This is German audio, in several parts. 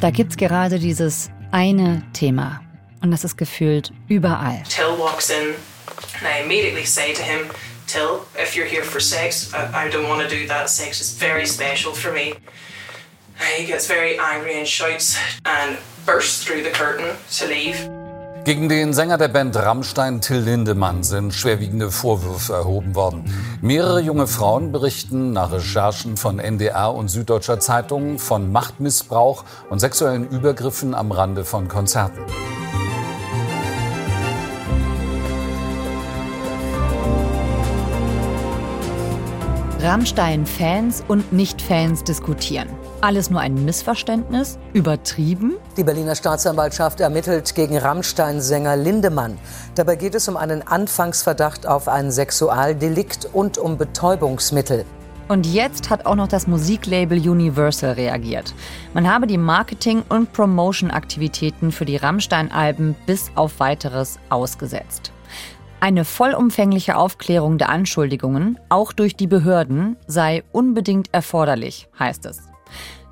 Da gibt's gerade dieses eine Thema. Und das ist gefühlt überall. Till walks in and I immediately say to him, Till, if you're here for sex, I, I don't want to do that. Sex is very special for me. He gets very angry and shouts and bursts through the curtain to leave. Gegen den Sänger der Band Rammstein Till Lindemann sind schwerwiegende Vorwürfe erhoben worden. Mehrere junge Frauen berichten nach Recherchen von NDR und Süddeutscher Zeitung von Machtmissbrauch und sexuellen Übergriffen am Rande von Konzerten. Rammstein-Fans und Nicht-Fans diskutieren. Alles nur ein Missverständnis? Übertrieben? Die Berliner Staatsanwaltschaft ermittelt gegen Rammstein-Sänger Lindemann. Dabei geht es um einen Anfangsverdacht auf ein Sexualdelikt und um Betäubungsmittel. Und jetzt hat auch noch das Musiklabel Universal reagiert. Man habe die Marketing- und Promotion-Aktivitäten für die Rammstein-Alben bis auf weiteres ausgesetzt. Eine vollumfängliche Aufklärung der Anschuldigungen, auch durch die Behörden, sei unbedingt erforderlich, heißt es.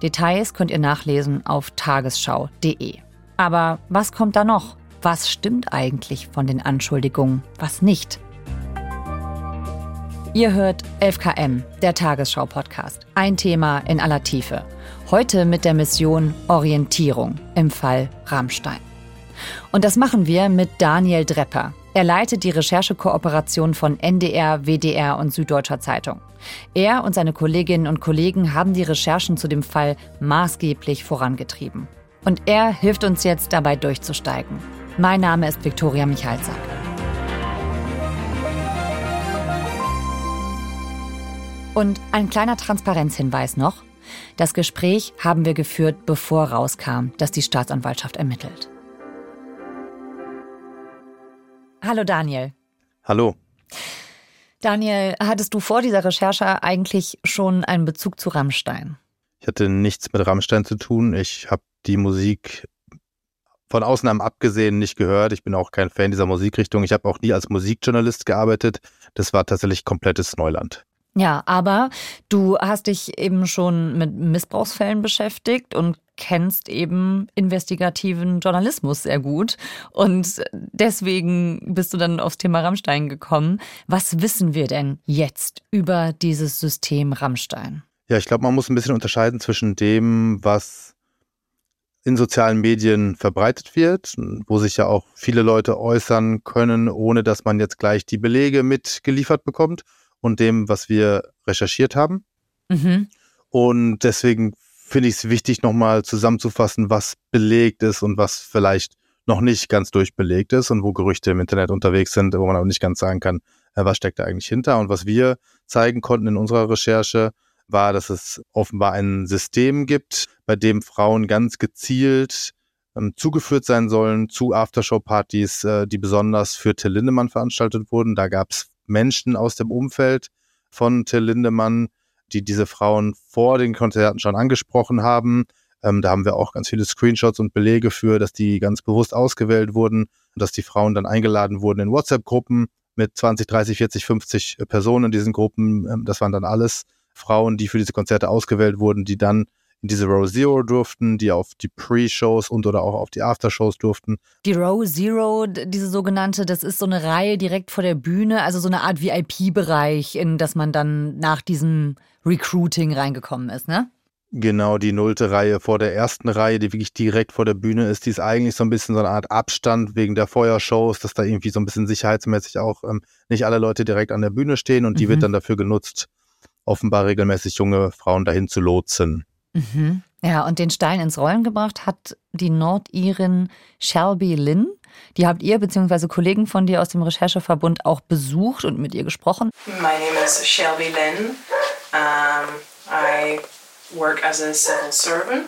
Details könnt ihr nachlesen auf tagesschau.de. Aber was kommt da noch? Was stimmt eigentlich von den Anschuldigungen, was nicht? Ihr hört 11KM, der Tagesschau-Podcast. Ein Thema in aller Tiefe. Heute mit der Mission Orientierung im Fall Rammstein. Und das machen wir mit Daniel Drepper. Er leitet die Recherchekooperation von NDR, WDR und Süddeutscher Zeitung. Er und seine Kolleginnen und Kollegen haben die Recherchen zu dem Fall maßgeblich vorangetrieben. Und er hilft uns jetzt dabei durchzusteigen. Mein Name ist Viktoria Michalzack. Und ein kleiner Transparenzhinweis noch. Das Gespräch haben wir geführt, bevor rauskam, dass die Staatsanwaltschaft ermittelt. Hallo Daniel. Hallo. Daniel, hattest du vor dieser Recherche eigentlich schon einen Bezug zu Rammstein? Ich hatte nichts mit Rammstein zu tun. Ich habe die Musik von Ausnahmen abgesehen nicht gehört. Ich bin auch kein Fan dieser Musikrichtung. Ich habe auch nie als Musikjournalist gearbeitet. Das war tatsächlich komplettes Neuland. Ja, aber du hast dich eben schon mit Missbrauchsfällen beschäftigt und kennst eben investigativen Journalismus sehr gut. Und deswegen bist du dann aufs Thema Rammstein gekommen. Was wissen wir denn jetzt über dieses System Rammstein? Ja, ich glaube, man muss ein bisschen unterscheiden zwischen dem, was in sozialen Medien verbreitet wird, wo sich ja auch viele Leute äußern können, ohne dass man jetzt gleich die Belege mitgeliefert bekommt und dem, was wir recherchiert haben. Mhm. Und deswegen finde ich es wichtig, nochmal zusammenzufassen, was belegt ist und was vielleicht noch nicht ganz durchbelegt ist und wo Gerüchte im Internet unterwegs sind, wo man aber nicht ganz sagen kann, äh, was steckt da eigentlich hinter. Und was wir zeigen konnten in unserer Recherche, war, dass es offenbar ein System gibt, bei dem Frauen ganz gezielt ähm, zugeführt sein sollen zu Aftershow-Partys, äh, die besonders für Till Lindemann veranstaltet wurden. Da gab es Menschen aus dem Umfeld von Till Lindemann, die diese Frauen vor den Konzerten schon angesprochen haben. Ähm, da haben wir auch ganz viele Screenshots und Belege für, dass die ganz bewusst ausgewählt wurden und dass die Frauen dann eingeladen wurden in WhatsApp-Gruppen mit 20, 30, 40, 50 Personen in diesen Gruppen. Ähm, das waren dann alles Frauen, die für diese Konzerte ausgewählt wurden, die dann in diese Row Zero durften, die auf die Pre-Shows und oder auch auf die After-Shows durften. Die Row Zero, diese sogenannte, das ist so eine Reihe direkt vor der Bühne, also so eine Art VIP-Bereich, in das man dann nach diesem Recruiting reingekommen ist, ne? Genau, die nullte Reihe vor der ersten Reihe, die wirklich direkt vor der Bühne ist, die ist eigentlich so ein bisschen so eine Art Abstand wegen der Feuershows, dass da irgendwie so ein bisschen sicherheitsmäßig auch ähm, nicht alle Leute direkt an der Bühne stehen und die mhm. wird dann dafür genutzt, offenbar regelmäßig junge Frauen dahin zu lotsen. Mhm. Ja, und den Stein ins Rollen gebracht hat die Nordirin Shelby Lynn. Die habt ihr bzw. Kollegen von dir aus dem Rechercheverbund auch besucht und mit ihr gesprochen. My name is Shelby Lynn. Um, I work as a civil servant.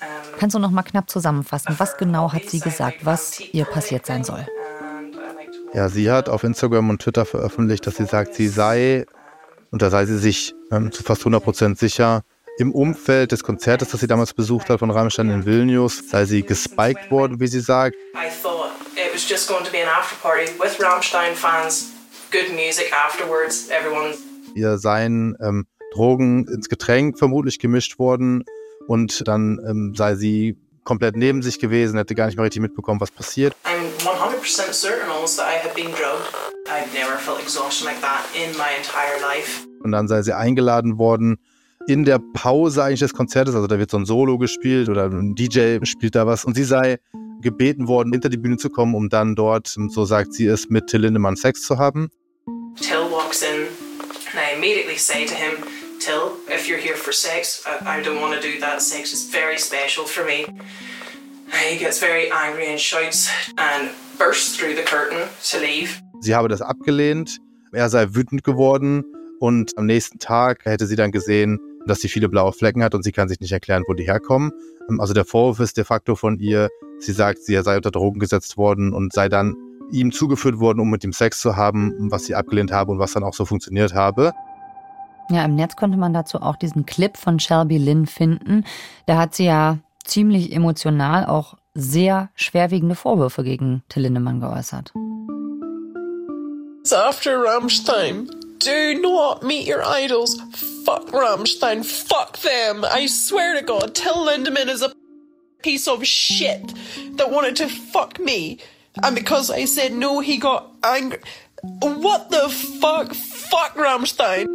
Um, Kannst du noch mal knapp zusammenfassen, was genau hat sie gesagt, was ihr passiert sein soll? Ja, sie hat auf Instagram und Twitter veröffentlicht, dass sie sagt, sie sei, und da sei sie sich ähm, zu fast 100 Prozent sicher, im Umfeld des Konzertes, das sie damals besucht hat von Rammstein in Vilnius, sei sie gespiked worden, wie sie sagt. I thought it was just going to be an after party with Rammstein fans, good music afterwards, everyone. Ihr seien ähm, Drogen ins Getränk vermutlich gemischt worden und dann ähm, sei sie komplett neben sich gewesen, hätte gar nicht mehr richtig mitbekommen, was passiert. I'm 100% certain almost that I had been drugged. I've never felt exhaustion like that in my entire life. Und dann sei sie eingeladen worden in der Pause eigentlich des Konzertes, also da wird so ein Solo gespielt oder ein DJ spielt da was und sie sei gebeten worden, hinter die Bühne zu kommen, um dann dort, so sagt sie es, mit Till Lindemann Sex zu haben. Till walks in and I immediately say to him, Till, if you're here for sex, I, I don't want to do that. Sex is very special for me. He gets very angry and shouts and bursts through the curtain to leave. Sie habe das abgelehnt, er sei wütend geworden und am nächsten Tag hätte sie dann gesehen, dass sie viele blaue Flecken hat und sie kann sich nicht erklären, wo die herkommen. Also der Vorwurf ist de facto von ihr, sie sagt, sie sei unter Drogen gesetzt worden und sei dann ihm zugeführt worden, um mit ihm Sex zu haben, was sie abgelehnt habe und was dann auch so funktioniert habe. Ja, im Netz konnte man dazu auch diesen Clip von Shelby Lynn finden. Da hat sie ja ziemlich emotional auch sehr schwerwiegende Vorwürfe gegen Till Lindemann geäußert. After Rammstein, do not meet your idols. Fuck Rammstein, fuck them. I swear to God, Till Lindemann is a piece of shit that wanted to fuck me. And because I said no, he got angry. What the fuck? Fuck Rammstein.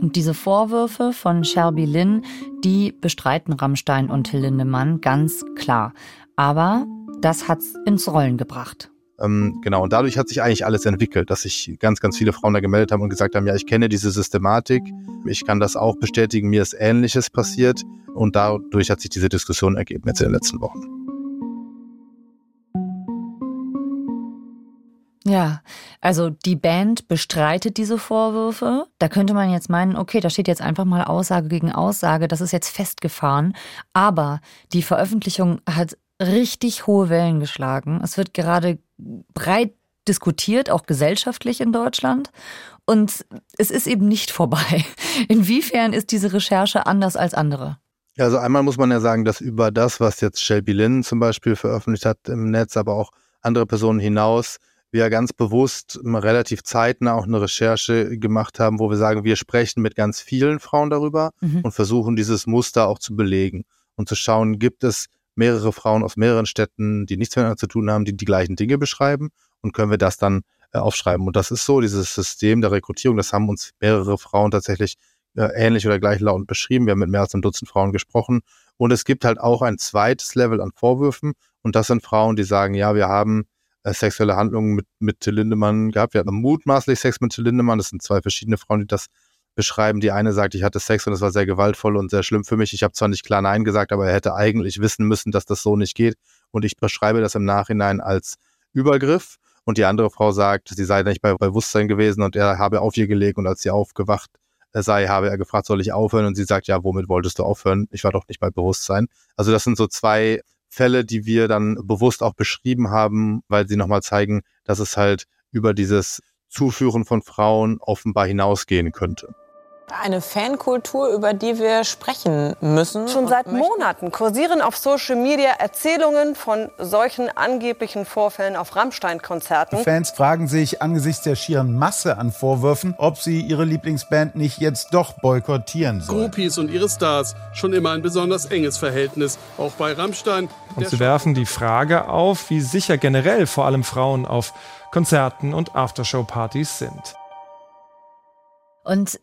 Und diese Vorwürfe von Shelby Lynn, die bestreiten Rammstein und Till Lindemann ganz klar. Aber das hat's ins Rollen gebracht. Ähm, genau, und dadurch hat sich eigentlich alles entwickelt, dass sich ganz, ganz viele Frauen da gemeldet haben und gesagt haben, ja, ich kenne diese Systematik, ich kann das auch bestätigen, mir ist Ähnliches passiert und dadurch hat sich diese Diskussion ergeben jetzt in den letzten Wochen. Ja, also die Band bestreitet diese Vorwürfe. Da könnte man jetzt meinen, okay, da steht jetzt einfach mal Aussage gegen Aussage, das ist jetzt festgefahren. Aber die Veröffentlichung hat richtig hohe Wellen geschlagen. Es wird gerade breit diskutiert, auch gesellschaftlich in Deutschland. Und es ist eben nicht vorbei. Inwiefern ist diese Recherche anders als andere? Ja, also einmal muss man ja sagen, dass über das, was jetzt Shelby Lynn zum Beispiel veröffentlicht hat im Netz, aber auch andere Personen hinaus, wir ganz bewusst relativ zeitnah auch eine Recherche gemacht haben, wo wir sagen, wir sprechen mit ganz vielen Frauen darüber mhm. und versuchen dieses Muster auch zu belegen und zu schauen, gibt es mehrere Frauen aus mehreren Städten, die nichts miteinander zu tun haben, die die gleichen Dinge beschreiben und können wir das dann äh, aufschreiben. Und das ist so, dieses System der Rekrutierung, das haben uns mehrere Frauen tatsächlich äh, ähnlich oder gleich laut beschrieben. Wir haben mit mehr als einem Dutzend Frauen gesprochen. Und es gibt halt auch ein zweites Level an Vorwürfen. Und das sind Frauen, die sagen, ja, wir haben äh, sexuelle Handlungen mit, mit Till Lindemann gehabt. Wir hatten mutmaßlich Sex mit Till Lindemann. Das sind zwei verschiedene Frauen, die das beschreiben. Die eine sagt, ich hatte Sex und es war sehr gewaltvoll und sehr schlimm für mich. Ich habe zwar nicht klar Nein gesagt, aber er hätte eigentlich wissen müssen, dass das so nicht geht. Und ich beschreibe das im Nachhinein als Übergriff. Und die andere Frau sagt, sie sei nicht bei Bewusstsein gewesen und er habe auf ihr gelegt und als sie aufgewacht sei, habe er gefragt, soll ich aufhören? Und sie sagt, ja, womit wolltest du aufhören? Ich war doch nicht bei Bewusstsein. Also das sind so zwei Fälle, die wir dann bewusst auch beschrieben haben, weil sie nochmal zeigen, dass es halt über dieses Zuführen von Frauen offenbar hinausgehen könnte. Eine Fankultur, über die wir sprechen müssen. Schon seit Monaten kursieren auf Social Media Erzählungen von solchen angeblichen Vorfällen auf Rammstein-Konzerten. Fans fragen sich angesichts der schieren Masse an Vorwürfen, ob sie ihre Lieblingsband nicht jetzt doch boykottieren sollen. Groupies und ihre Stars schon immer ein besonders enges Verhältnis, auch bei Rammstein. Und sie werfen die Frage auf, wie sicher generell vor allem Frauen auf Konzerten und Aftershow-Partys sind. Und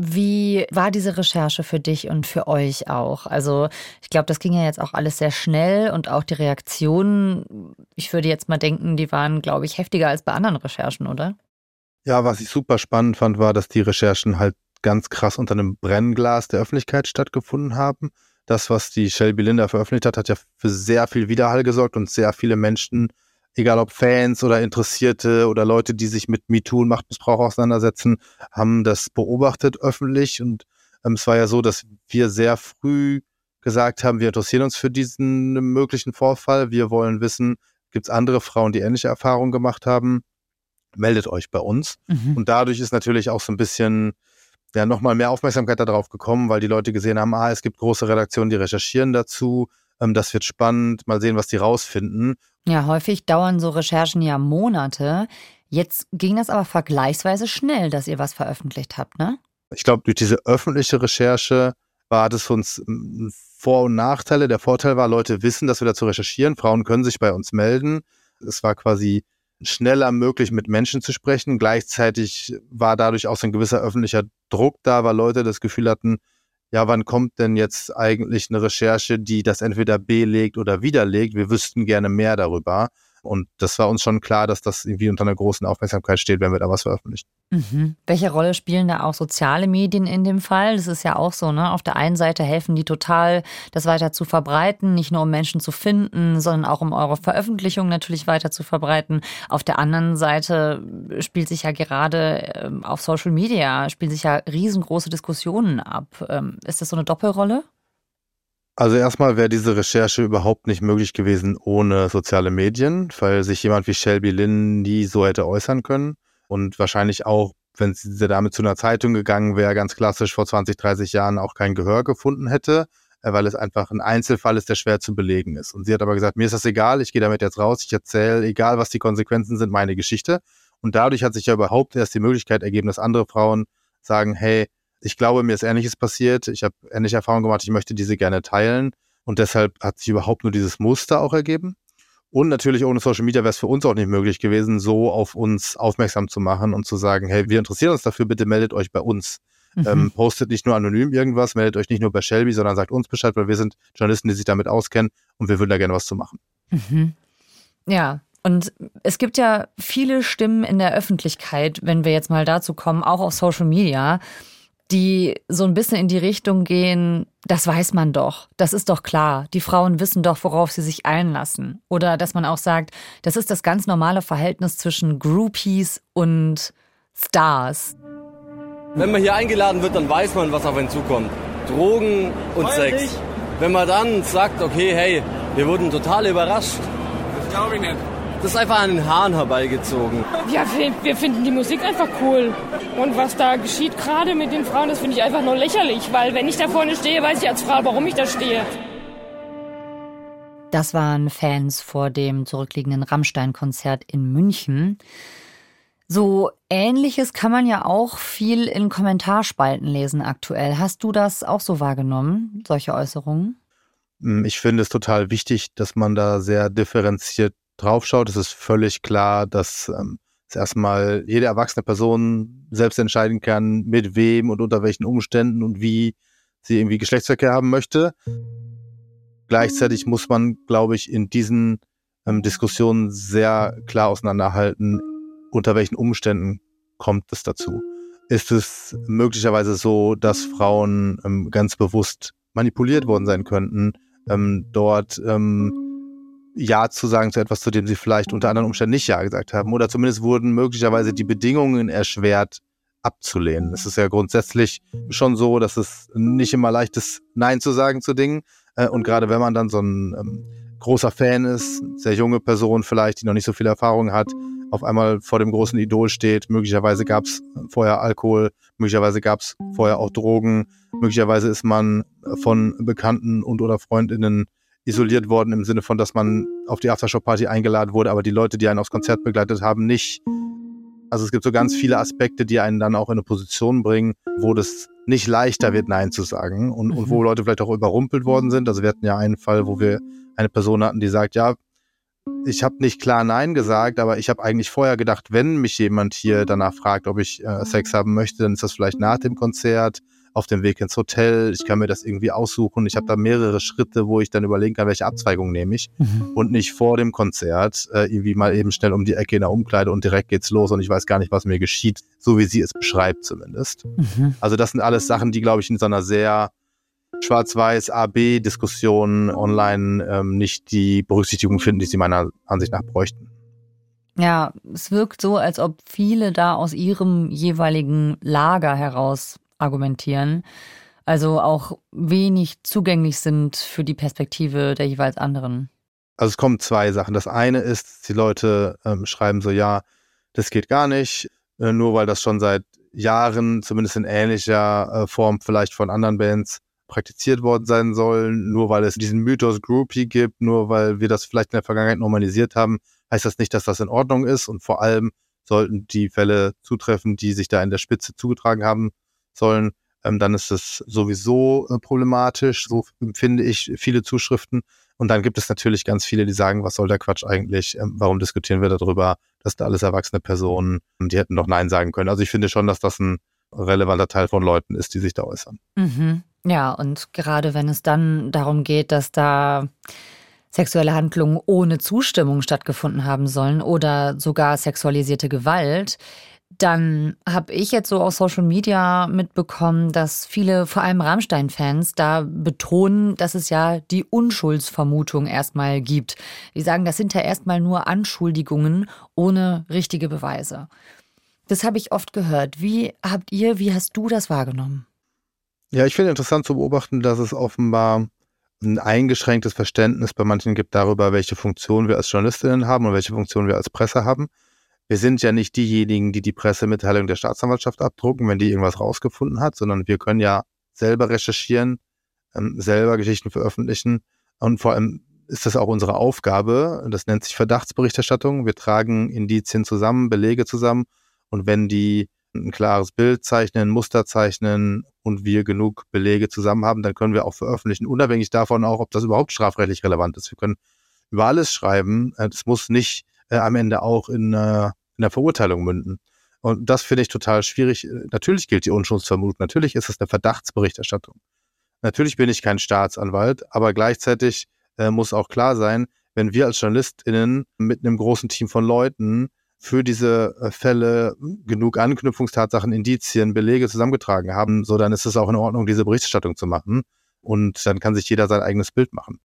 wie war diese Recherche für dich und für euch auch? Also ich glaube, das ging ja jetzt auch alles sehr schnell und auch die Reaktionen, ich würde jetzt mal denken, die waren, glaube ich, heftiger als bei anderen Recherchen, oder? Ja, was ich super spannend fand, war, dass die Recherchen halt ganz krass unter einem Brennglas der Öffentlichkeit stattgefunden haben. Das, was die Shelby Linda veröffentlicht hat, hat ja für sehr viel Widerhall gesorgt und sehr viele Menschen egal ob Fans oder Interessierte oder Leute, die sich mit MeToo und Machtmissbrauch auseinandersetzen, haben das beobachtet öffentlich. Und ähm, es war ja so, dass wir sehr früh gesagt haben, wir interessieren uns für diesen möglichen Vorfall. Wir wollen wissen, gibt es andere Frauen, die ähnliche Erfahrungen gemacht haben? Meldet euch bei uns. Mhm. Und dadurch ist natürlich auch so ein bisschen ja, nochmal mehr Aufmerksamkeit darauf gekommen, weil die Leute gesehen haben, ah, es gibt große Redaktionen, die recherchieren dazu. Ähm, das wird spannend. Mal sehen, was die rausfinden. Ja, häufig dauern so Recherchen ja Monate. Jetzt ging das aber vergleichsweise schnell, dass ihr was veröffentlicht habt, ne? Ich glaube, durch diese öffentliche Recherche war, es für uns ähm, Vor- und Nachteile. Der Vorteil war, Leute wissen, dass wir dazu recherchieren. Frauen können sich bei uns melden. Es war quasi schneller möglich, mit Menschen zu sprechen. Gleichzeitig war dadurch auch so ein gewisser öffentlicher Druck da, weil Leute das Gefühl hatten, ja, wann kommt denn jetzt eigentlich eine Recherche, die das entweder belegt oder widerlegt? Wir wüssten gerne mehr darüber. Und das war uns schon klar, dass das irgendwie unter einer großen Aufmerksamkeit steht, wenn wir da was veröffentlichen. Mhm. Welche Rolle spielen da auch soziale Medien in dem Fall? Das ist ja auch so, ne? Auf der einen Seite helfen die total, das weiter zu verbreiten, nicht nur um Menschen zu finden, sondern auch um eure Veröffentlichung natürlich weiter zu verbreiten. Auf der anderen Seite spielt sich ja gerade ähm, auf Social Media, spielen sich ja riesengroße Diskussionen ab. Ähm, ist das so eine Doppelrolle? Also erstmal wäre diese Recherche überhaupt nicht möglich gewesen ohne soziale Medien, weil sich jemand wie Shelby Lynn nie so hätte äußern können und wahrscheinlich auch, wenn diese Dame zu einer Zeitung gegangen wäre, ganz klassisch vor 20, 30 Jahren auch kein Gehör gefunden hätte, äh, weil es einfach ein Einzelfall ist, der schwer zu belegen ist. Und sie hat aber gesagt, mir ist das egal, ich gehe damit jetzt raus, ich erzähle, egal was die Konsequenzen sind, meine Geschichte. Und dadurch hat sich ja überhaupt erst die Möglichkeit ergeben, dass andere Frauen sagen, hey, ich glaube, mir ist Ähnliches passiert. Ich habe ähnliche Erfahrungen gemacht. Ich möchte diese gerne teilen. Und deshalb hat sich überhaupt nur dieses Muster auch ergeben. Und natürlich ohne Social Media wäre es für uns auch nicht möglich gewesen, so auf uns aufmerksam zu machen und zu sagen, hey, wir interessieren uns dafür, bitte meldet euch bei uns. Mhm. Ähm, postet nicht nur anonym irgendwas, meldet euch nicht nur bei Shelby, sondern sagt uns Bescheid, weil wir sind Journalisten, die sich damit auskennen und wir würden da gerne was zu machen. Mhm. Ja, und es gibt ja viele Stimmen in der Öffentlichkeit, wenn wir jetzt mal dazu kommen, auch auf Social Media, die so ein bisschen in die Richtung gehen, das weiß man doch, das ist doch klar, die Frauen wissen doch, worauf sie sich einlassen. Oder dass man auch sagt, das ist das ganz normale Verhältnis zwischen Groupies und Stars. Wenn man hier eingeladen wird, dann weiß man, was auf einen zukommt. Drogen und Sex. Wenn man dann sagt, okay, hey, wir wurden total überrascht. Das glaube ich nicht. Das ist einfach an den Haaren herbeigezogen. Ja, wir, wir finden die Musik einfach cool. Und was da geschieht gerade mit den Frauen, das finde ich einfach nur lächerlich. Weil wenn ich da vorne stehe, weiß ich als Frau, warum ich da stehe. Das waren Fans vor dem zurückliegenden Rammstein-Konzert in München. So ähnliches kann man ja auch viel in Kommentarspalten lesen aktuell. Hast du das auch so wahrgenommen, solche Äußerungen? Ich finde es total wichtig, dass man da sehr differenziert draufschaut, ist es völlig klar, dass ähm, es erstmal jede erwachsene Person selbst entscheiden kann, mit wem und unter welchen Umständen und wie sie irgendwie Geschlechtsverkehr haben möchte. Gleichzeitig muss man, glaube ich, in diesen ähm, Diskussionen sehr klar auseinanderhalten, unter welchen Umständen kommt es dazu. Ist es möglicherweise so, dass Frauen ähm, ganz bewusst manipuliert worden sein könnten, ähm, dort ähm, ja zu sagen zu etwas, zu dem sie vielleicht unter anderen Umständen nicht Ja gesagt haben. Oder zumindest wurden möglicherweise die Bedingungen erschwert, abzulehnen. Es ist ja grundsätzlich schon so, dass es nicht immer leicht ist, Nein zu sagen zu Dingen. Äh, und gerade wenn man dann so ein ähm, großer Fan ist, sehr junge Person vielleicht, die noch nicht so viel Erfahrung hat, auf einmal vor dem großen Idol steht. Möglicherweise gab es vorher Alkohol, möglicherweise gab es vorher auch Drogen, möglicherweise ist man von Bekannten und oder Freundinnen isoliert worden im Sinne von, dass man auf die Aftershow-Party eingeladen wurde, aber die Leute, die einen aufs Konzert begleitet haben, nicht. Also es gibt so ganz viele Aspekte, die einen dann auch in eine Position bringen, wo das nicht leichter wird, Nein zu sagen und, und wo mhm. Leute vielleicht auch überrumpelt worden sind. Also wir hatten ja einen Fall, wo wir eine Person hatten, die sagt, ja, ich habe nicht klar Nein gesagt, aber ich habe eigentlich vorher gedacht, wenn mich jemand hier danach fragt, ob ich äh, Sex haben möchte, dann ist das vielleicht nach dem Konzert auf dem Weg ins Hotel. Ich kann mir das irgendwie aussuchen. Ich habe da mehrere Schritte, wo ich dann überlegen kann, welche Abzweigung nehme ich. Mhm. Und nicht vor dem Konzert äh, irgendwie mal eben schnell um die Ecke in der Umkleide und direkt geht's los und ich weiß gar nicht, was mir geschieht, so wie sie es beschreibt zumindest. Mhm. Also das sind alles Sachen, die, glaube ich, in so einer sehr schwarz-weiß AB-Diskussion online ähm, nicht die Berücksichtigung finden, die sie meiner Ansicht nach bräuchten. Ja, es wirkt so, als ob viele da aus ihrem jeweiligen Lager heraus argumentieren. Also auch wenig zugänglich sind für die Perspektive der jeweils anderen. Also es kommen zwei Sachen. Das eine ist, die Leute ähm, schreiben so, ja, das geht gar nicht, äh, nur weil das schon seit Jahren, zumindest in ähnlicher äh, Form vielleicht von anderen Bands praktiziert worden sein soll, nur weil es diesen Mythos Groupie gibt, nur weil wir das vielleicht in der Vergangenheit normalisiert haben, heißt das nicht, dass das in Ordnung ist und vor allem sollten die Fälle zutreffen, die sich da in der Spitze zugetragen haben, sollen, ähm, dann ist es sowieso äh, problematisch. So empfinde ich viele Zuschriften. Und dann gibt es natürlich ganz viele, die sagen, was soll der Quatsch eigentlich? Ähm, warum diskutieren wir darüber? Das sind alles erwachsene Personen, die hätten doch Nein sagen können. Also ich finde schon, dass das ein relevanter Teil von Leuten ist, die sich da äußern. Mhm. Ja, und gerade wenn es dann darum geht, dass da sexuelle Handlungen ohne Zustimmung stattgefunden haben sollen oder sogar sexualisierte Gewalt, dann habe ich jetzt so auf Social Media mitbekommen, dass viele, vor allem Rammstein-Fans, da betonen, dass es ja die Unschuldsvermutung erstmal gibt. Die sagen, das sind ja erstmal nur Anschuldigungen ohne richtige Beweise. Das habe ich oft gehört. Wie habt ihr, wie hast du das wahrgenommen? Ja, ich finde interessant zu beobachten, dass es offenbar ein eingeschränktes Verständnis bei manchen gibt darüber, welche Funktion wir als Journalistinnen haben und welche Funktion wir als Presse haben. Wir sind ja nicht diejenigen, die die Pressemitteilung der Staatsanwaltschaft abdrucken, wenn die irgendwas rausgefunden hat, sondern wir können ja selber recherchieren, ähm, selber Geschichten veröffentlichen und vor allem ist das auch unsere Aufgabe. Das nennt sich Verdachtsberichterstattung. Wir tragen Indizien zusammen, Belege zusammen und wenn die ein klares Bild zeichnen, Muster zeichnen und wir genug Belege zusammen haben, dann können wir auch veröffentlichen, unabhängig davon auch, ob das überhaupt strafrechtlich relevant ist. Wir können über alles schreiben. Es muss nicht äh, am Ende auch in, äh, in der Verurteilung münden. Und das finde ich total schwierig. Natürlich gilt die Unschuldsvermutung. Natürlich ist es eine Verdachtsberichterstattung. Natürlich bin ich kein Staatsanwalt, aber gleichzeitig äh, muss auch klar sein, wenn wir als JournalistInnen mit einem großen Team von Leuten für diese äh, Fälle genug Anknüpfungstatsachen, Indizien, Belege zusammengetragen haben, so dann ist es auch in Ordnung, diese Berichterstattung zu machen. Und dann kann sich jeder sein eigenes Bild machen.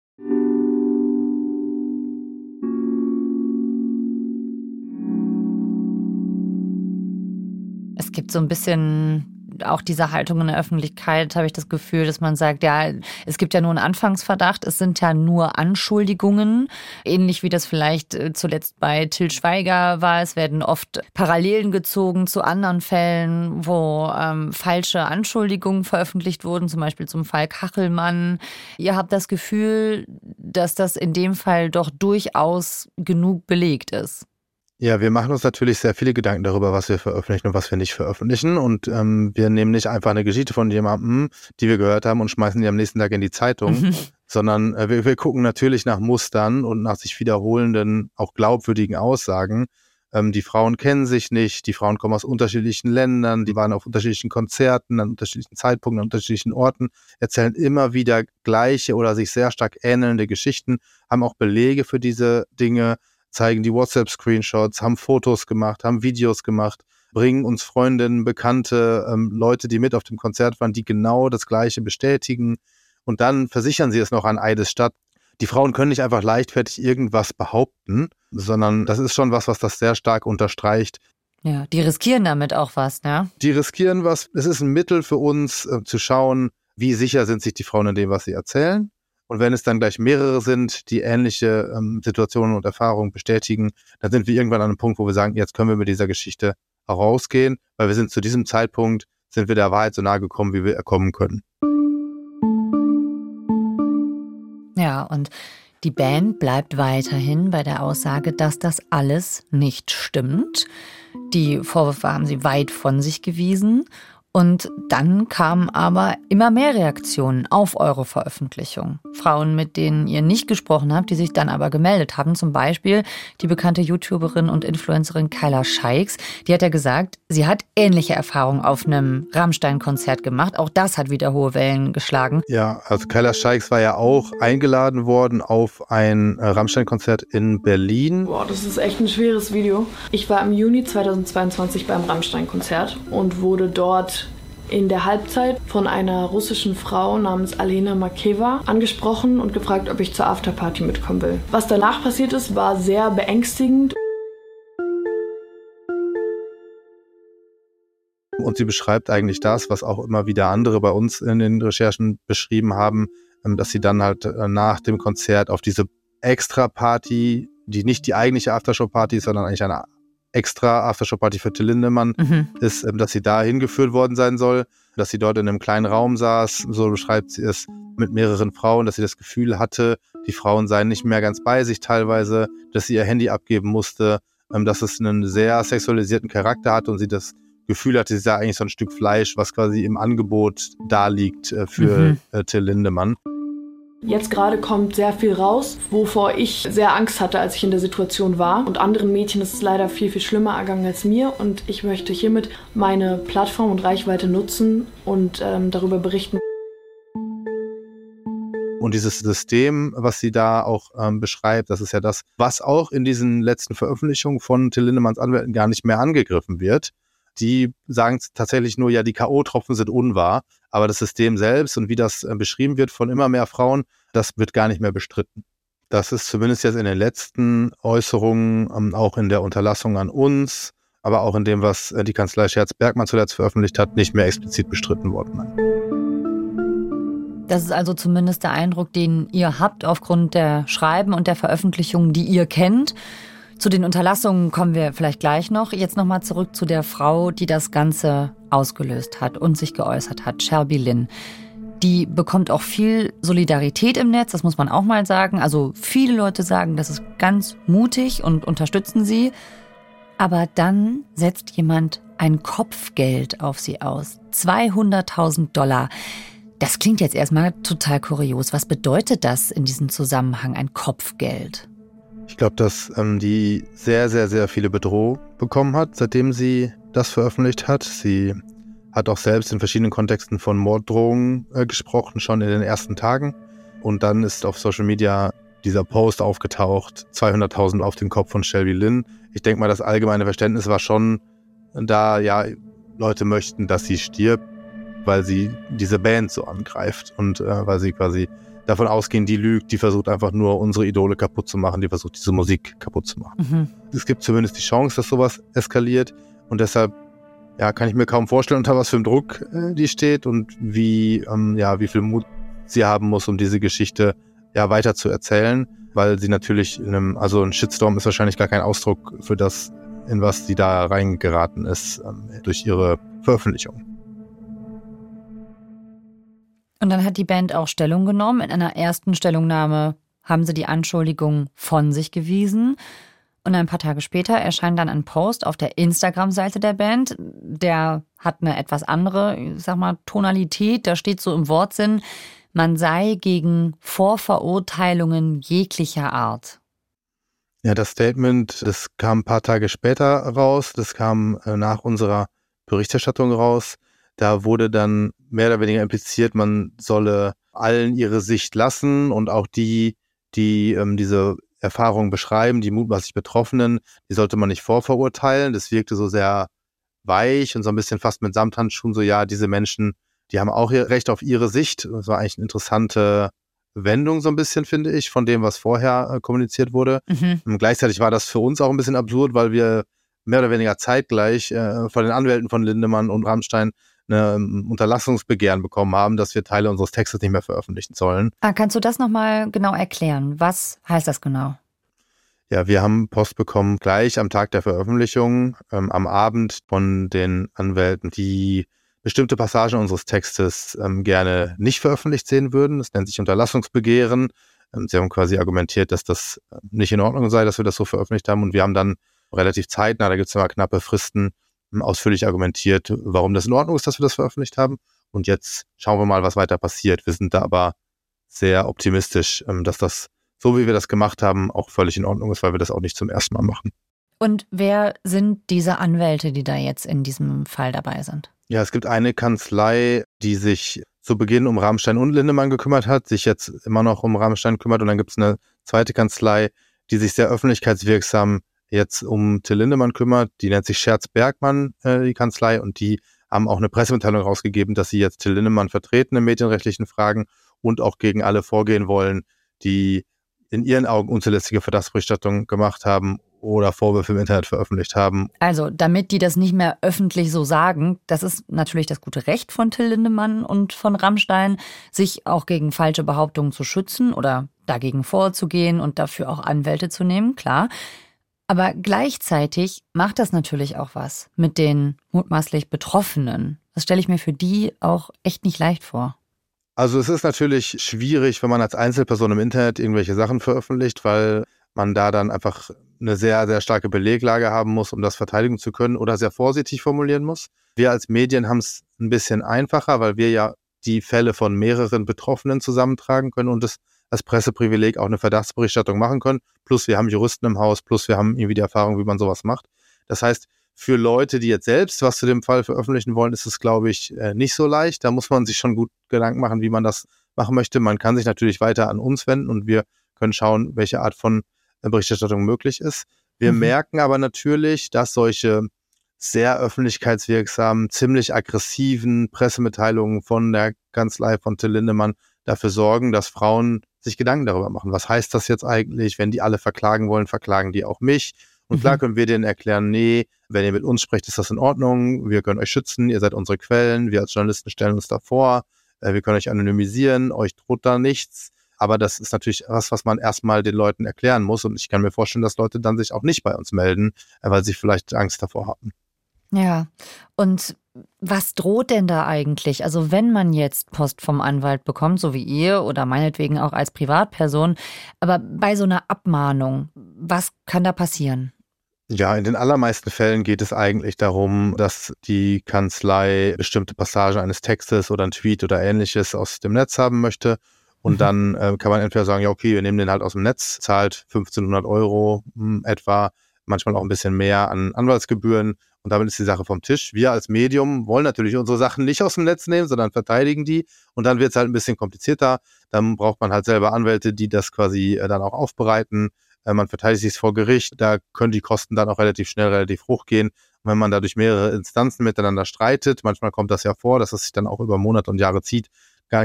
Es gibt so ein bisschen auch diese Haltung in der Öffentlichkeit, habe ich das Gefühl, dass man sagt, ja, es gibt ja nur einen Anfangsverdacht, es sind ja nur Anschuldigungen. Ähnlich wie das vielleicht äh, zuletzt bei Till Schweiger war. Es werden oft Parallelen gezogen zu anderen Fällen, wo ähm, falsche Anschuldigungen veröffentlicht wurden, zum Beispiel zum Fall Kachelmann. Ihr habt das Gefühl, dass das in dem Fall doch durchaus genug belegt ist. Ja, wir machen uns natürlich sehr viele Gedanken darüber, was wir veröffentlichen und was wir nicht veröffentlichen. Und ähm, wir nehmen nicht einfach eine Geschichte von jemandem, die wir gehört haben, und schmeißen die am nächsten Tag in die Zeitung, mhm. sondern äh, wir, wir gucken natürlich nach Mustern und nach sich wiederholenden, auch glaubwürdigen Aussagen. Ähm, die Frauen kennen sich nicht, die Frauen kommen aus unterschiedlichen Ländern, die waren auf unterschiedlichen Konzerten, an unterschiedlichen Zeitpunkten, an unterschiedlichen Orten, erzählen immer wieder gleiche oder sich sehr stark ähnelnde Geschichten, haben auch Belege für diese Dinge zeigen die WhatsApp-Screenshots, haben Fotos gemacht, haben Videos gemacht, bringen uns Freundinnen, Bekannte, ähm, Leute, die mit auf dem Konzert waren, die genau das Gleiche bestätigen. Und dann versichern sie es noch an Eides Stadt. Die Frauen können nicht einfach leichtfertig irgendwas behaupten, sondern das ist schon was, was das sehr stark unterstreicht. Ja, die riskieren damit auch was, ne? Die riskieren was. Es ist ein Mittel für uns äh, zu schauen, wie sicher sind sich die Frauen in dem, was sie erzählen. Und wenn es dann gleich mehrere sind, die ähnliche ähm, Situationen und Erfahrungen bestätigen, dann sind wir irgendwann an einem Punkt, wo wir sagen, jetzt können wir mit dieser Geschichte herausgehen, weil wir sind zu diesem Zeitpunkt, sind wir der Wahrheit so nahe gekommen, wie wir kommen können. Ja, und die Band bleibt weiterhin bei der Aussage, dass das alles nicht stimmt. Die Vorwürfe haben sie weit von sich gewiesen und dann kamen aber immer mehr Reaktionen auf eure Veröffentlichung. Frauen, mit denen ihr nicht gesprochen habt, die sich dann aber gemeldet haben. Zum Beispiel die bekannte YouTuberin und Influencerin Kyla Scheiks. Die hat ja gesagt, sie hat ähnliche Erfahrungen auf einem Rammstein-Konzert gemacht. Auch das hat wieder hohe Wellen geschlagen. Ja, also Kyla Scheiks war ja auch eingeladen worden auf ein äh, Rammstein-Konzert in Berlin. Boah, das ist echt ein schweres Video. Ich war im Juni 2022 beim Rammstein-Konzert und wurde dort in der Halbzeit von einer russischen Frau namens Alena Makeva angesprochen und gefragt, ob ich zur Afterparty mitkommen will. Was danach passiert ist, war sehr beängstigend. Und sie beschreibt eigentlich das, was auch immer wieder andere bei uns in den Recherchen beschrieben haben, ähm, dass sie dann halt äh, nach dem Konzert auf diese Extra-Party, die nicht die eigentliche Aftershow-Party ist, sondern eigentlich eine extra Aftershow-Party für Till Lindemann mhm. ist, ähm, dass sie da hingeführt worden sein soll, dass sie dort in einem kleinen Raum saß, so beschreibt sie es, mit mehreren Frauen, dass sie das Gefühl hatte, die Frauen seien nicht mehr ganz bei sich teilweise, dass sie ihr Handy abgeben musste, ähm, dass es einen sehr sexualisierten Charakter hat und sie das Gefühl hatte, sie sei eigentlich so ein Stück Fleisch, was quasi im Angebot da liegt äh, für Mhm. äh, Till Lindemann. Jetzt gerade kommt sehr viel raus, wovor ich sehr Angst hatte, als ich in der Situation war. Und anderen Mädchen ist es leider viel, viel schlimmer ergangen als mir. Und ich möchte hiermit meine Plattform und Reichweite nutzen und ähm, darüber berichten. Und dieses System, was sie da auch ähm, beschreibt, das ist ja das, was auch in diesen letzten Veröffentlichungen von Till Lindemanns Anwälten gar nicht mehr angegriffen wird. Die sagen tatsächlich nur, ja, die K.O.-Tropfen sind unwahr, aber das System selbst und wie das äh, beschrieben wird von immer mehr Frauen, das wird gar nicht mehr bestritten. Das ist zumindest jetzt in den letzten Äußerungen, ähm, auch in der Unterlassung an uns, aber auch in dem, was äh, die Kanzlei Scherz-Bergmann zuletzt veröffentlicht hat, nicht mehr explizit bestritten worden. Das ist also zumindest der Eindruck, den ihr habt aufgrund der Schreiben und der Veröffentlichungen, die ihr kennt. Zu den Unterlassungen kommen wir vielleicht gleich noch. Jetzt nochmal zurück zu der Frau, die das Ganze ausgelöst hat und sich geäußert hat, Shelby Lynn. Die bekommt auch viel Solidarität im Netz, das muss man auch mal sagen. Also viele Leute sagen, das ist ganz mutig und unterstützen sie. Aber dann setzt jemand ein Kopfgeld auf sie aus. 200.000 Dollar. Das klingt jetzt erstmal total kurios. Was bedeutet das in diesem Zusammenhang, ein Kopfgeld? Ich glaube, dass ähm, die sehr, sehr, sehr viele Bedrohung bekommen hat, seitdem sie das veröffentlicht hat. Sie hat auch selbst in verschiedenen Kontexten von Morddrohungen äh, gesprochen, schon in den ersten Tagen. Und dann ist auf Social Media dieser Post aufgetaucht, 200.000 auf den Kopf von Shelby Lynn. Ich denke mal, das allgemeine Verständnis war schon da, ja, Leute möchten, dass sie stirbt, weil sie diese Band so angreift und äh, weil sie quasi davon ausgehen, die lügt, die versucht einfach nur unsere Idole kaputt zu machen, die versucht diese Musik kaputt zu machen. Mhm. Es gibt zumindest die Chance, dass sowas eskaliert und deshalb ja, kann ich mir kaum vorstellen, unter was für einem Druck äh, die steht und wie, ähm, ja, wie viel Mut sie haben muss, um diese Geschichte ja weiter zu erzählen, weil sie natürlich in einem, also ein Shitstorm ist wahrscheinlich gar kein Ausdruck für das, in was sie da reingeraten ist ähm, durch ihre Veröffentlichung. Und dann hat die Band auch Stellung genommen. In einer ersten Stellungnahme haben sie die Anschuldigung von sich gewiesen. Und ein paar Tage später erscheint dann ein Post auf der Instagram-Seite der Band. Der hat eine etwas andere, ich sag mal, Tonalität. Da steht so im Wortsinn, man sei gegen Vorverurteilungen jeglicher Art. Ja, das Statement, das kam ein paar Tage später raus. Das kam äh, nach unserer Berichterstattung raus. Da wurde dann mehr oder weniger impliziert, man solle allen ihre Sicht lassen und auch die, die ähm, diese Erfahrung beschreiben, die mutmaßlich Betroffenen, die sollte man nicht vorverurteilen. Das wirkte so sehr weich und so ein bisschen fast mit Samthandschuhen, so ja, diese Menschen, die haben auch ihr Recht auf ihre Sicht. Das war eigentlich eine interessante Wendung so ein bisschen, finde ich, von dem, was vorher äh, kommuniziert wurde. Mhm. Gleichzeitig war das für uns auch ein bisschen absurd, weil wir mehr oder weniger zeitgleich äh, von den Anwälten von Lindemann und Rammstein eine um, Unterlassungsbegehren bekommen haben, dass wir Teile unseres Textes nicht mehr veröffentlichen sollen. Ah, kannst du das nochmal genau erklären? Was heißt das genau? Ja, wir haben Post bekommen gleich am Tag der Veröffentlichung, ähm, am Abend von den Anwälten, die bestimmte Passagen unseres Textes ähm, gerne nicht veröffentlicht sehen würden. Das nennt sich Unterlassungsbegehren. Ähm, sie haben quasi argumentiert, dass das äh, nicht in Ordnung sei, dass wir das so veröffentlicht haben. Und wir haben dann relativ zeitnah, da gibt es immer knappe Fristen, ausführlich argumentiert, warum das in Ordnung ist, dass wir das veröffentlicht haben. Und jetzt schauen wir mal, was weiter passiert. Wir sind da aber sehr optimistisch, ähm, dass das, so wie wir das gemacht haben, auch völlig in Ordnung ist, weil wir das auch nicht zum ersten Mal machen. Und wer sind diese Anwälte, die da jetzt in diesem Fall dabei sind? Ja, es gibt eine Kanzlei, die sich zu Beginn um Rammstein und Lindemann gekümmert hat, sich jetzt immer noch um Rammstein kümmert. Und dann gibt es eine zweite Kanzlei, die sich sehr öffentlichkeitswirksam jetzt um Till Lindemann kümmert. Die nennt sich Scherz Bergmann, äh, die Kanzlei. Und die haben auch eine Pressemitteilung rausgegeben, dass sie jetzt Till Lindemann vertreten in medienrechtlichen Fragen und auch gegen alle vorgehen wollen, die in ihren Augen unzulässige Verdachtsberichterstattung gemacht haben oder Vorwürfe im Internet veröffentlicht haben. Also, damit die das nicht mehr öffentlich so sagen, das ist natürlich das gute Recht von Till Lindemann und von Rammstein, sich auch gegen falsche Behauptungen zu schützen oder dagegen vorzugehen und dafür auch Anwälte zu nehmen, klar. Aber gleichzeitig macht das natürlich auch was mit den mutmaßlich Betroffenen. Das stelle ich mir für die auch echt nicht leicht vor. Also es ist natürlich schwierig, wenn man als Einzelperson im Internet irgendwelche Sachen veröffentlicht, weil man da dann einfach eine sehr, sehr starke Beleglage haben muss, um das verteidigen zu können oder sehr vorsichtig formulieren muss. Wir als Medien haben es ein bisschen einfacher, weil wir ja die Fälle von mehreren Betroffenen zusammentragen können und es als Presseprivileg auch eine Verdachtsberichterstattung machen können. Plus wir haben Juristen im Haus, plus wir haben irgendwie die Erfahrung, wie man sowas macht. Das heißt, für Leute, die jetzt selbst was zu dem Fall veröffentlichen wollen, ist es, glaube ich, äh, nicht so leicht. Da muss man sich schon gut Gedanken machen, wie man das machen möchte. Man kann sich natürlich weiter an uns wenden und wir können schauen, welche Art von äh, Berichterstattung möglich ist. Wir mhm. merken aber natürlich, dass solche sehr öffentlichkeitswirksamen, ziemlich aggressiven Pressemitteilungen von der Kanzlei von Till Lindemann dafür sorgen, dass Frauen sich Gedanken darüber machen. Was heißt das jetzt eigentlich? Wenn die alle verklagen wollen, verklagen die auch mich. Und klar mhm. können wir denen erklären, nee, wenn ihr mit uns sprecht, ist das in Ordnung. Wir können euch schützen. Ihr seid unsere Quellen. Wir als Journalisten stellen uns davor. Äh, wir können euch anonymisieren. Euch droht da nichts. Aber das ist natürlich was, was man erstmal den Leuten erklären muss. Und ich kann mir vorstellen, dass Leute dann sich auch nicht bei uns melden, äh, weil sie vielleicht Angst davor haben. Ja, und was droht denn da eigentlich? Also wenn man jetzt Post vom Anwalt bekommt, so wie ihr oder meinetwegen auch als Privatperson, aber bei so einer Abmahnung, was kann da passieren? Ja, in den allermeisten Fällen geht es eigentlich darum, dass die Kanzlei bestimmte Passagen eines Textes oder ein Tweet oder ähnliches aus dem Netz haben möchte. Und mhm. dann äh, kann man entweder sagen, ja, okay, wir nehmen den halt aus dem Netz, zahlt 1500 Euro mh, hm, etwa, manchmal auch ein bisschen mehr an Anwaltsgebühren und damit ist die Sache vom Tisch. Wir als Medium wollen natürlich unsere Sachen nicht aus dem Netz nehmen, sondern verteidigen die. Und dann wird es halt ein bisschen komplizierter. Dann braucht man halt selber Anwälte, die das quasi äh, dann auch aufbereiten. Äh, man verteidigt sich vor Gericht. Da können die Kosten dann auch relativ schnell, relativ hoch gehen. Und wenn man da durch mehrere Instanzen miteinander streitet, manchmal kommt das ja vor, dass es sich dann auch über Monate und Jahre zieht,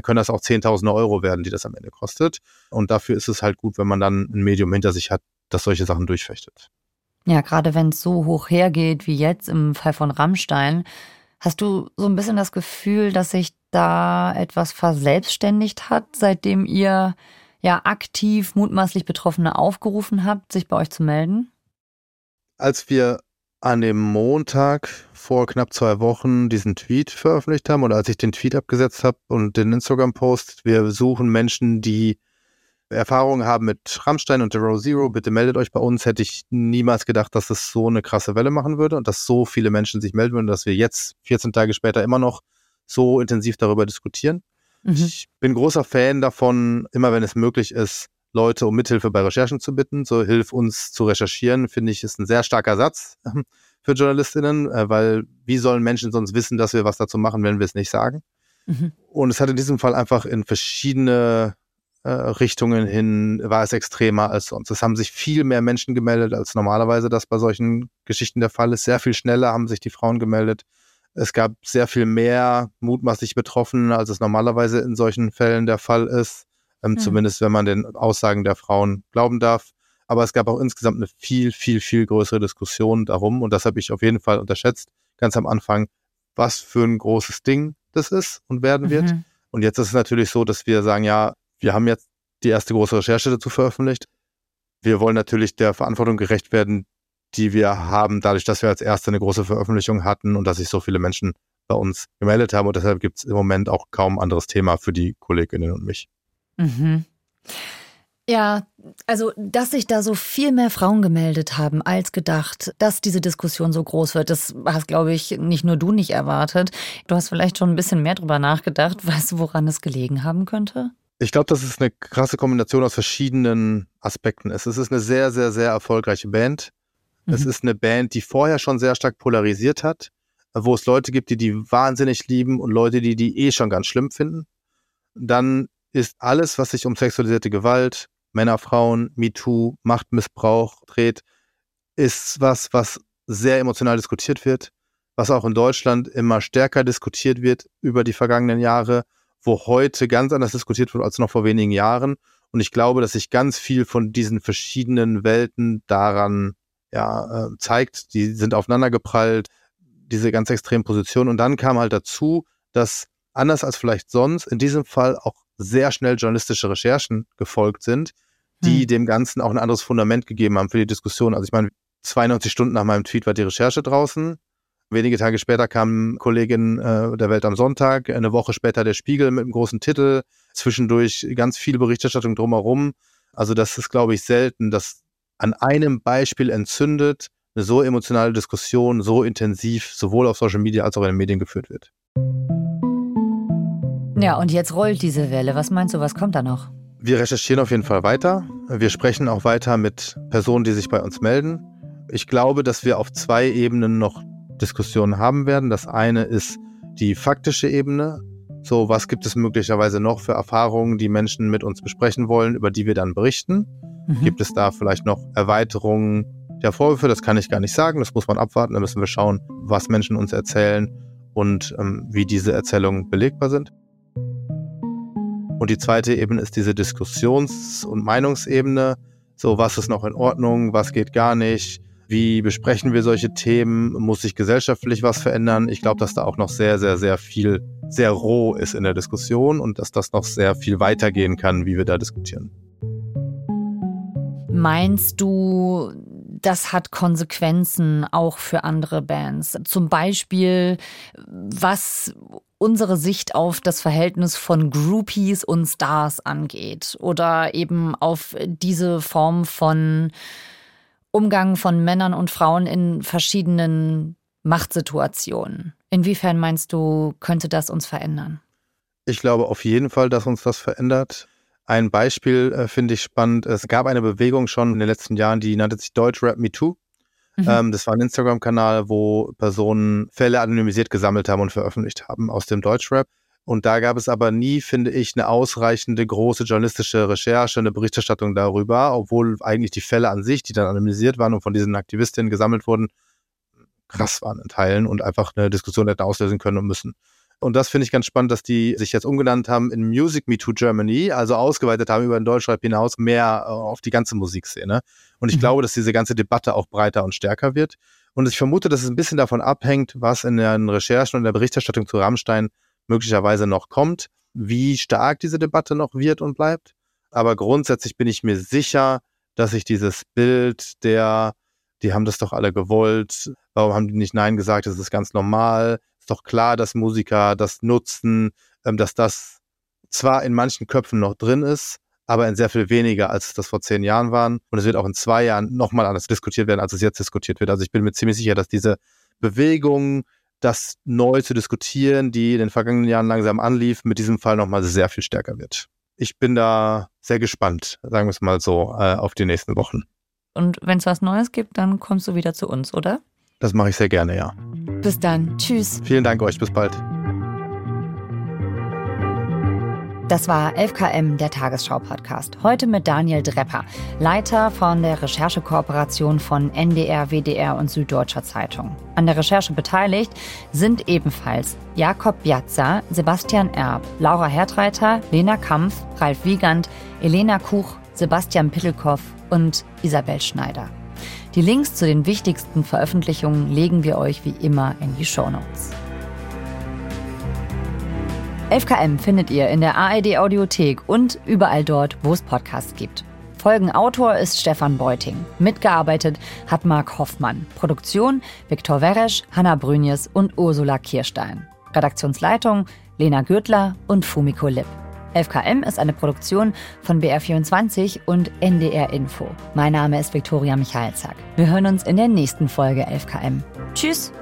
können das auch Zehntausende Euro werden, die das am Ende kostet. Und dafür ist es halt gut, wenn man dann ein Medium hinter sich hat, das solche Sachen durchfechtet. Ja, gerade wenn es so hoch hergeht wie jetzt im Fall von Rammstein, hast du so ein bisschen das Gefühl, dass sich da etwas verselbstständigt hat, seitdem ihr ja aktiv mutmaßlich Betroffene aufgerufen habt, sich bei euch zu melden? Als wir an dem Montag vor knapp zwei Wochen diesen Tweet veröffentlicht haben oder als ich den Tweet abgesetzt habe und den Instagram-Post, wir suchen Menschen, die Erfahrungen haben mit Rammstein und Zero Zero, bitte meldet euch bei uns. Hätte ich niemals gedacht, dass es so eine krasse Welle machen würde und dass so viele Menschen sich melden würden, dass wir jetzt, 14 Tage später, immer noch so intensiv darüber diskutieren. Mhm. Ich bin großer Fan davon, immer wenn es möglich ist, Leute um Mithilfe bei Recherchen zu bitten. So hilf uns zu recherchieren, finde ich, ist ein sehr starker Satz für JournalistInnen, äh, weil wie sollen Menschen sonst wissen, dass wir was dazu machen, wenn wir es nicht sagen? Mhm. Und es hat in diesem Fall einfach in verschiedene Richtungen hin war es extremer als sonst. Es haben sich viel mehr Menschen gemeldet, als normalerweise das bei solchen Geschichten der Fall ist. Sehr viel schneller haben sich die Frauen gemeldet. Es gab sehr viel mehr mutmaßlich Betroffene, als es normalerweise in solchen Fällen der Fall ist. Ähm, mhm. Zumindest wenn man den Aussagen der Frauen glauben darf. Aber es gab auch insgesamt eine viel, viel, viel größere Diskussion darum. Und das habe ich auf jeden Fall unterschätzt, ganz am Anfang, was für ein großes Ding das ist und werden wird. Mhm. Und jetzt ist es natürlich so, dass wir sagen, ja, wir haben jetzt die erste große Recherche dazu veröffentlicht. Wir wollen natürlich der Verantwortung gerecht werden, die wir haben, dadurch, dass wir als erste eine große Veröffentlichung hatten und dass sich so viele Menschen bei uns gemeldet haben. Und deshalb gibt es im Moment auch kaum anderes Thema für die Kolleginnen und mich. Mhm. Ja, also, dass sich da so viel mehr Frauen gemeldet haben als gedacht, dass diese Diskussion so groß wird, das hast, glaube ich, nicht nur du nicht erwartet. Du hast vielleicht schon ein bisschen mehr drüber nachgedacht. Weißt du, woran es gelegen haben könnte? Ich glaube, das ist eine krasse Kombination aus verschiedenen Aspekten. Es ist eine sehr, sehr, sehr erfolgreiche Band. Mhm. Es ist eine Band, die vorher schon sehr stark polarisiert hat, wo es Leute gibt, die die wahnsinnig lieben und Leute, die die eh schon ganz schlimm finden. Dann ist alles, was sich um sexualisierte Gewalt, Männer, Frauen, MeToo, Machtmissbrauch dreht, ist was, was sehr emotional diskutiert wird, was auch in Deutschland immer stärker diskutiert wird über die vergangenen Jahre wo heute ganz anders diskutiert wird als noch vor wenigen Jahren. Und ich glaube, dass sich ganz viel von diesen verschiedenen Welten daran ja, äh, zeigt. Die sind aufeinander geprallt, diese ganz extremen Positionen. Und dann kam halt dazu, dass anders als vielleicht sonst in diesem Fall auch sehr schnell journalistische Recherchen gefolgt sind, die hm. dem Ganzen auch ein anderes Fundament gegeben haben für die Diskussion. Also ich meine, 92 Stunden nach meinem Tweet war die Recherche draußen. Wenige Tage später kam Kollegin äh, der Welt am Sonntag, eine Woche später der Spiegel mit einem großen Titel, zwischendurch ganz viel Berichterstattung drumherum. Also das ist, glaube ich, selten, dass an einem Beispiel entzündet, eine so emotionale Diskussion so intensiv sowohl auf Social Media als auch in den Medien geführt wird. Ja, und jetzt rollt diese Welle. Was meinst du, was kommt da noch? Wir recherchieren auf jeden Fall weiter. Wir sprechen auch weiter mit Personen, die sich bei uns melden. Ich glaube, dass wir auf zwei Ebenen noch Diskussionen haben werden. Das eine ist die faktische Ebene. So, was gibt es möglicherweise noch für Erfahrungen, die Menschen mit uns besprechen wollen, über die wir dann berichten? Mhm. Gibt es da vielleicht noch Erweiterungen der Vorwürfe? Das kann ich gar nicht sagen. Das muss man abwarten. Da müssen wir schauen, was Menschen uns erzählen und ähm, wie diese Erzählungen belegbar sind. Und die zweite Ebene ist diese Diskussions- und Meinungsebene. So, was ist noch in Ordnung, was geht gar nicht? Wie besprechen wir solche Themen? Muss sich gesellschaftlich was verändern? Ich glaube, dass da auch noch sehr, sehr, sehr viel, sehr roh ist in der Diskussion und dass das noch sehr viel weitergehen kann, wie wir da diskutieren. Meinst du, das hat Konsequenzen auch für andere Bands? Zum Beispiel, was unsere Sicht auf das Verhältnis von Groupies und Stars angeht oder eben auf diese Form von Umgang von Männern und Frauen in verschiedenen Machtsituationen. Inwiefern meinst du, könnte das uns verändern? Ich glaube auf jeden Fall, dass uns das verändert. Ein Beispiel äh, finde ich spannend. Es gab eine Bewegung schon in den letzten Jahren, die nannte sich Deutschrap Me Too. Mhm. Ähm, das war ein Instagram-Kanal, wo Personen Fälle anonymisiert gesammelt haben und veröffentlicht haben aus dem Deutschrap. Und da gab es aber nie, finde ich, eine ausreichende große journalistische Recherche, eine Berichterstattung darüber, obwohl eigentlich die Fälle an sich, die dann anonymisiert waren und von diesen Aktivistinnen gesammelt wurden, krass waren in Teilen und einfach eine Diskussion hätten auslösen können und müssen. Und das finde ich ganz spannend, dass die sich jetzt umgenannt haben in Music Me Too Germany, also ausgeweitet haben über den Deutschrap hinaus mehr äh, auf die ganze Musikszene. Und ich mhm. glaube, dass diese ganze Debatte auch breiter und stärker wird. Und ich vermute, dass es ein bisschen davon abhängt, was in den Recherchen und der Berichterstattung zu Rammstein möglicherweise noch kommt, wie stark diese Debatte noch wird und bleibt. Aber grundsätzlich bin ich mir sicher, dass sich dieses Bild der, die haben das doch alle gewollt, warum haben die nicht Nein gesagt, das ist ganz normal, ist doch klar, dass Musiker das nutzen, ähm, dass das zwar in manchen Köpfen noch drin ist, aber in sehr viel weniger, als das vor zehn Jahren waren. Und es wird auch in zwei Jahren nochmal anders diskutiert werden, als es jetzt diskutiert wird. Also ich bin mir ziemlich sicher, dass diese Bewegung, das neu zu diskutieren, die in den vergangenen Jahren langsam anlief, mit diesem Fall nochmal sehr viel stärker wird. Ich bin da sehr gespannt, sagen wir es mal so, äh, auf die nächsten Wochen. Und wenn es was Neues gibt, dann kommst du wieder zu uns, oder? Das mache ich sehr gerne, ja. Bis dann. Tschüss. Vielen Dank euch. Bis bald. Das war 11KM, der Tagesschau-Podcast. Heute mit Daniel Drepper, Leiter von der Recherchekooperation von NDR, WDR und Süddeutscher Zeitung. An der Recherche beteiligt sind ebenfalls Jakob Biazza, Sebastian Erb, Laura Hertreiter, Lena Kampf, Ralf Wiegand, Elena Kuch, Sebastian Pittelkoff und Isabel Schneider. Die Links zu den wichtigsten Veröffentlichungen legen wir euch wie immer in die Show Notes. 11KM findet ihr in der ARD Audiothek und überall dort, wo es Podcasts gibt. Folgenautor ist Stefan Beuting. Mitgearbeitet hat Marc Hoffmann. Produktion Viktor Weresch, Hanna Brünjes und Ursula Kirstein. Redaktionsleitung Lena Gürtler und Fumiko Lipp. 11KM ist eine Produktion von BR24 und NDR Info. Mein Name ist Viktoria Michalzack. Wir hören uns in der nächsten Folge 11KM. Tschüss!